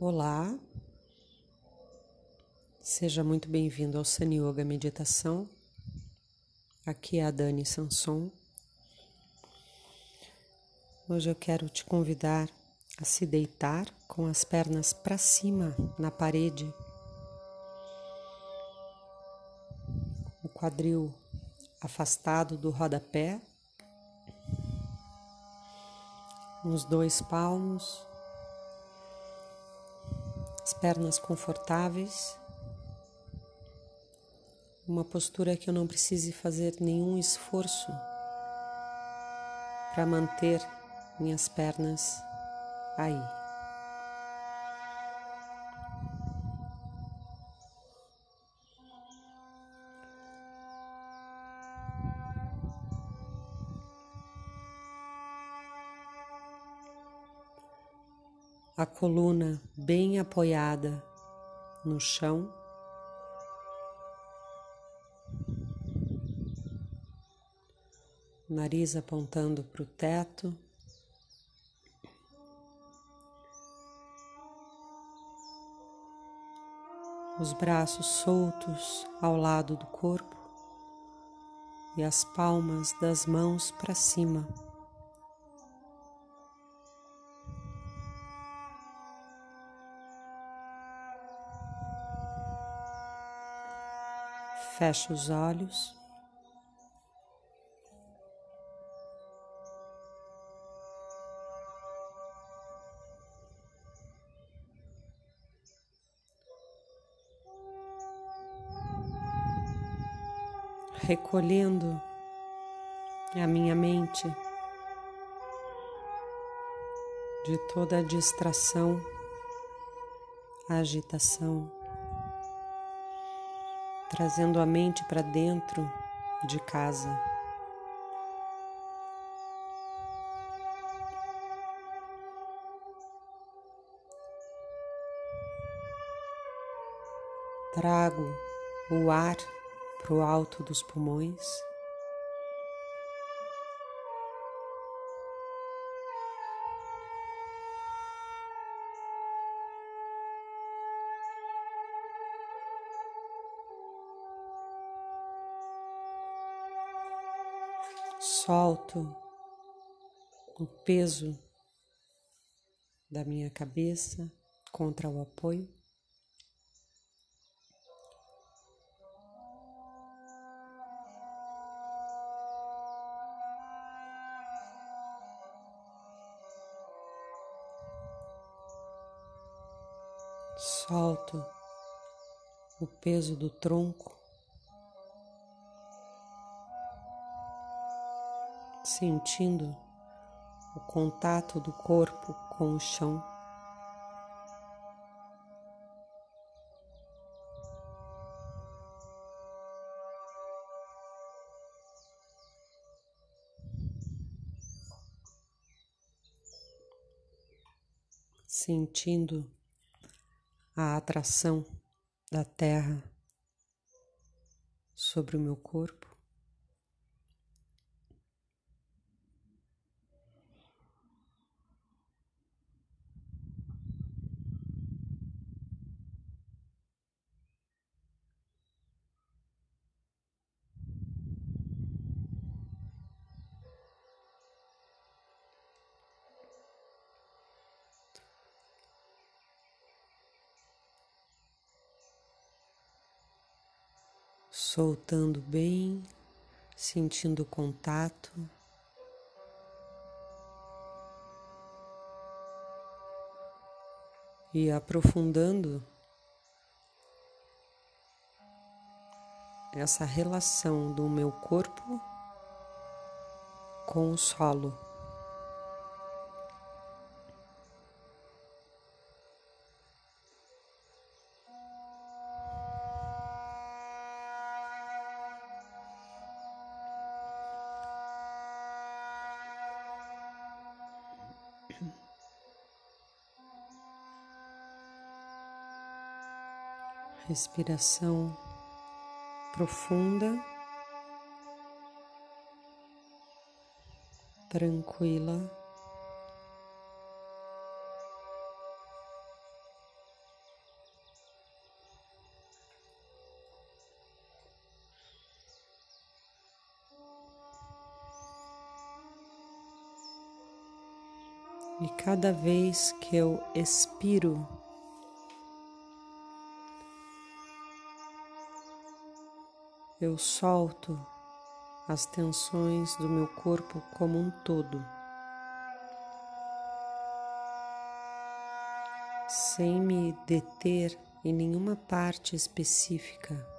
Olá, seja muito bem-vindo ao Sun Yoga Meditação. Aqui é a Dani Sanson. Hoje eu quero te convidar a se deitar com as pernas para cima na parede, o quadril afastado do rodapé, os dois palmos as pernas confortáveis, uma postura que eu não precise fazer nenhum esforço para manter minhas pernas aí. A coluna bem apoiada no chão. Nariz apontando para o teto. Os braços soltos ao lado do corpo e as palmas das mãos para cima. Fecha os olhos. Recolhendo a minha mente de toda a distração, agitação trazendo a mente para dentro de casa. Trago o ar para o alto dos pulmões. Solto o peso da minha cabeça contra o apoio. Solto o peso do tronco sentindo o contato do corpo com o chão. Sentindo a atração da terra sobre o meu corpo. Soltando bem, sentindo o contato. E aprofundando essa relação do meu corpo com o solo. respiração profunda, tranquila. E cada vez que eu expiro, eu solto as tensões do meu corpo como um todo, sem me deter em nenhuma parte específica.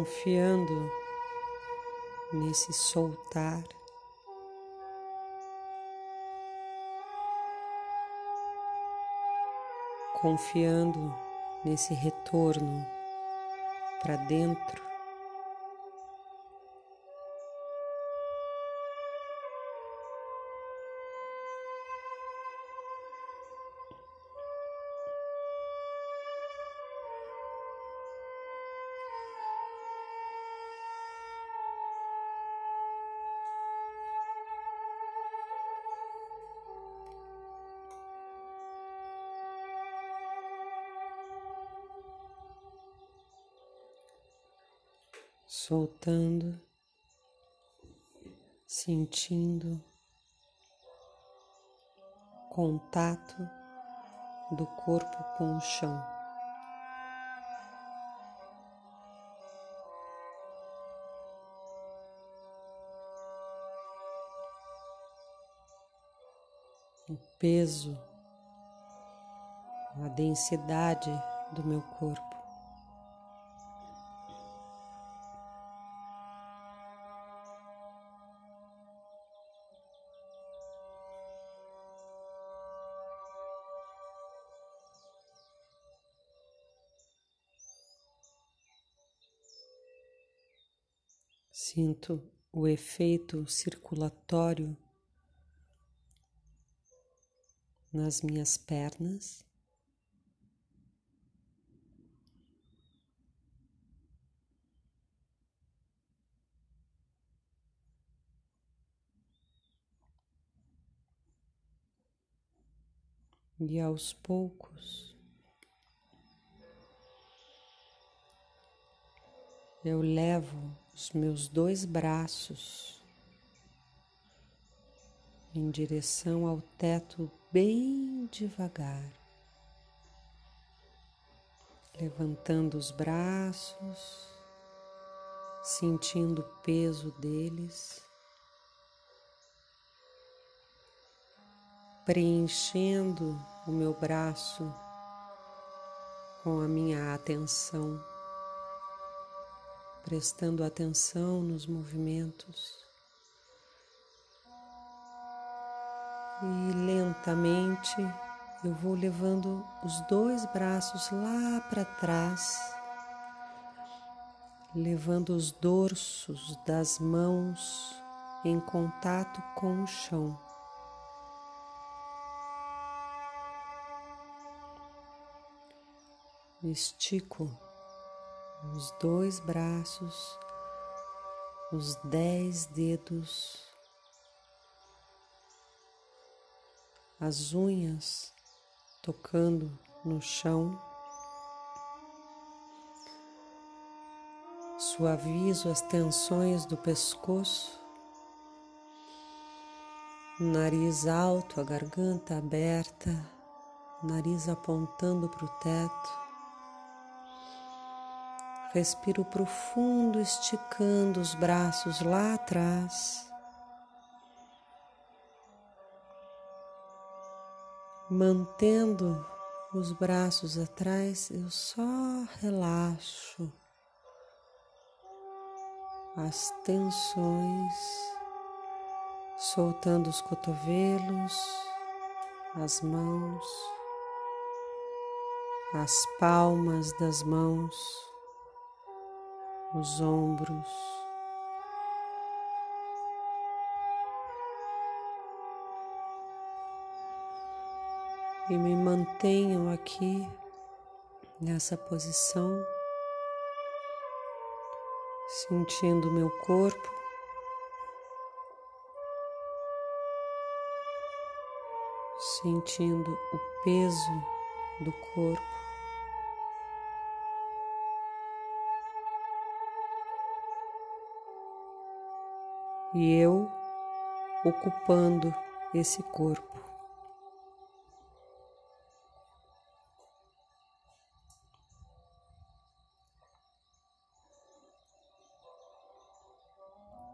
Confiando nesse soltar. Confiando nesse retorno para dentro. Soltando, sentindo contato do corpo com o chão. O peso, a densidade do meu corpo. Sinto o efeito circulatório nas minhas pernas. E aos poucos eu levo os meus dois braços em direção ao teto bem devagar, levantando os braços, sentindo o peso deles, preenchendo o meu braço com a minha atenção prestando atenção nos movimentos e lentamente eu vou levando os dois braços lá para trás, levando os dorsos das mãos em contato com o chão. Estico os dois braços, os dez dedos, as unhas tocando no chão. Suavizo as tensões do pescoço, nariz alto, a garganta aberta, nariz apontando para o teto. Respiro profundo, esticando os braços lá atrás. Mantendo os braços atrás, eu só relaxo as tensões, soltando os cotovelos, as mãos, as palmas das mãos os ombros. E me mantenho aqui nessa posição, sentindo meu corpo sentindo o peso do corpo. E eu ocupando esse corpo.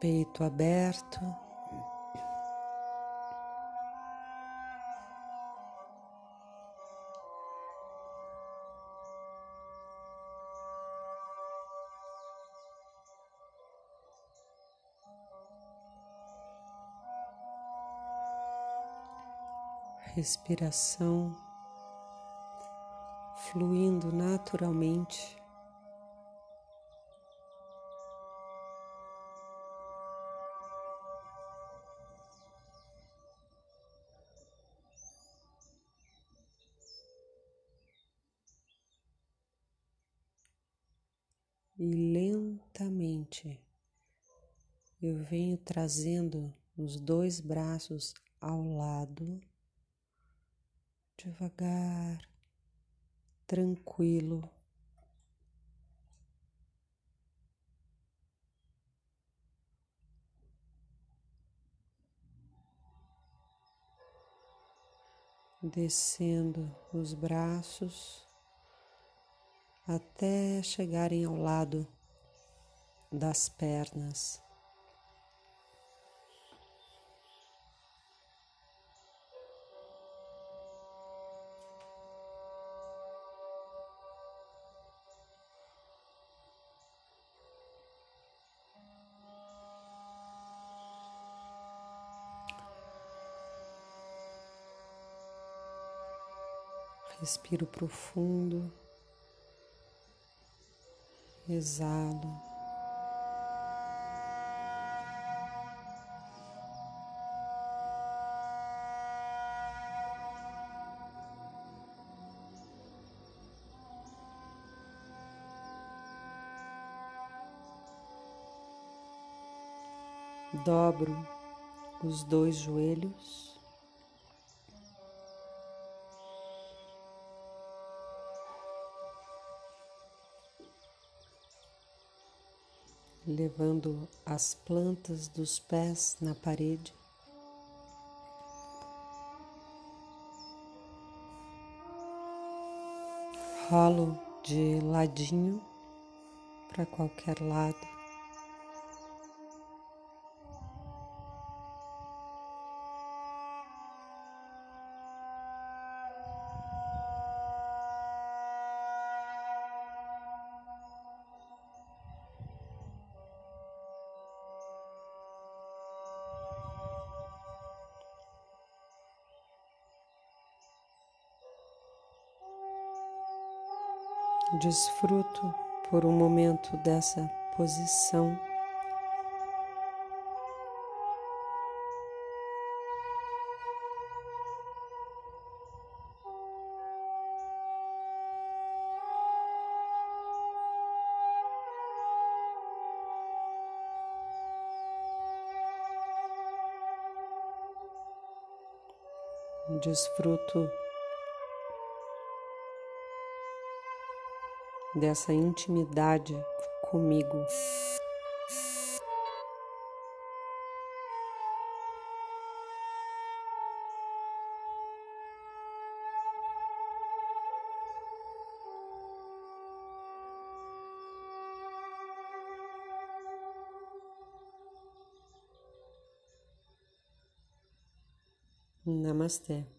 Peito aberto. Respiração fluindo naturalmente. E lentamente eu venho trazendo os dois braços ao lado devagar, tranquilo. Descendo os braços até chegarem ao lado das pernas. Respiro profundo, exalo. Dobro os dois joelhos. Levando as plantas dos pés na parede. Rolo de ladinho para qualquer lado. Desfruto por um momento dessa posição. Desfruto dessa intimidade comigo. Namastê.